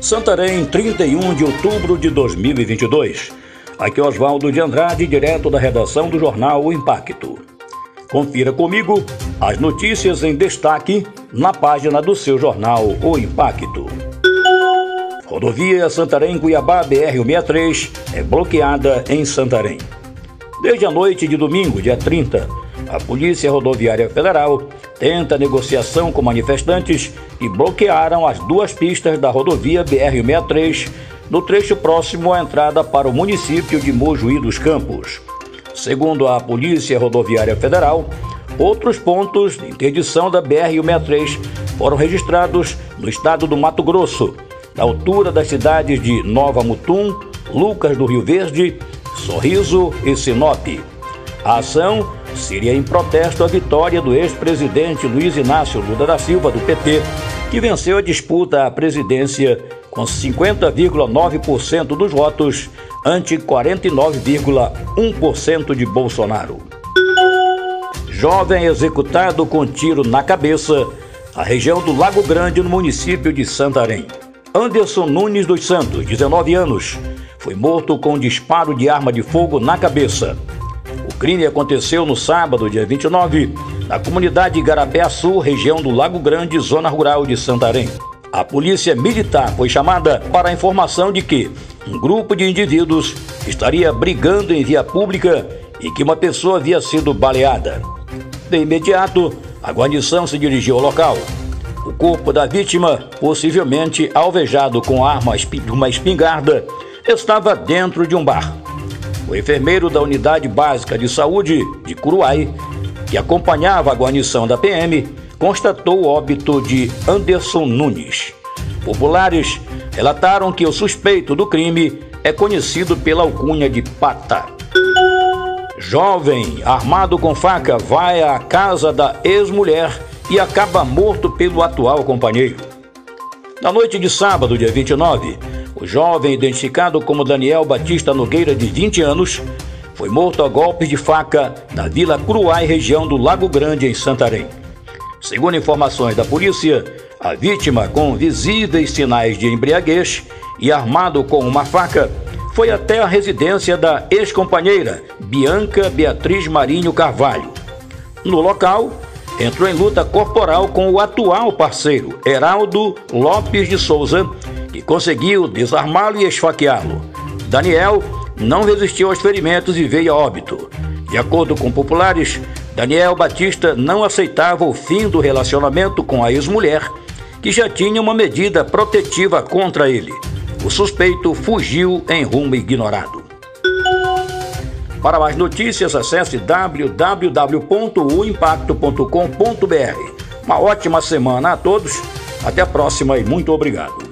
Santarém, 31 de outubro de 2022. Aqui é Oswaldo de Andrade, direto da redação do jornal O Impacto. Confira comigo as notícias em destaque na página do seu jornal O Impacto. Rodovia Santarém-Cuiabá BR-163 é bloqueada em Santarém. Desde a noite de domingo, dia 30, a Polícia Rodoviária Federal tenta negociação com manifestantes e bloquearam as duas pistas da rodovia BR-163 no trecho próximo à entrada para o município de Mojuí dos Campos. Segundo a Polícia Rodoviária Federal, outros pontos de interdição da BR-163 foram registrados no estado do Mato Grosso, na altura das cidades de Nova Mutum, Lucas do Rio Verde, Sorriso e Sinop. A ação seria em protesto à vitória do ex-presidente Luiz Inácio Lula da Silva, do PT, que venceu a disputa à presidência com 50,9% dos votos ante 49,1% de Bolsonaro. Jovem executado com tiro na cabeça na região do Lago Grande, no município de Santarém. Anderson Nunes dos Santos, 19 anos, foi morto com um disparo de arma de fogo na cabeça. Crime aconteceu no sábado, dia 29, na comunidade Igarapé Sul, região do Lago Grande, zona rural de Santarém. A polícia militar foi chamada para a informação de que um grupo de indivíduos estaria brigando em via pública e que uma pessoa havia sido baleada. De imediato, a guarnição se dirigiu ao local. O corpo da vítima, possivelmente alvejado com arma, uma espingarda, estava dentro de um bar. O enfermeiro da Unidade Básica de Saúde de Curuai, que acompanhava a guarnição da PM, constatou o óbito de Anderson Nunes. Populares relataram que o suspeito do crime é conhecido pela alcunha de Pata. Jovem armado com faca vai à casa da ex-mulher e acaba morto pelo atual companheiro. Na noite de sábado, dia 29, o jovem, identificado como Daniel Batista Nogueira, de 20 anos, foi morto a golpes de faca na Vila Cruai, região do Lago Grande, em Santarém. Segundo informações da polícia, a vítima, com visíveis sinais de embriaguez e armado com uma faca, foi até a residência da ex-companheira, Bianca Beatriz Marinho Carvalho. No local, entrou em luta corporal com o atual parceiro, Heraldo Lopes de Souza, conseguiu desarmá-lo e esfaqueá-lo. Daniel não resistiu aos ferimentos e veio a óbito. De acordo com populares, Daniel Batista não aceitava o fim do relacionamento com a ex-mulher, que já tinha uma medida protetiva contra ele. O suspeito fugiu em rumo ignorado. Para mais notícias, acesse www.uimpacto.com.br. Uma ótima semana a todos. Até a próxima e muito obrigado.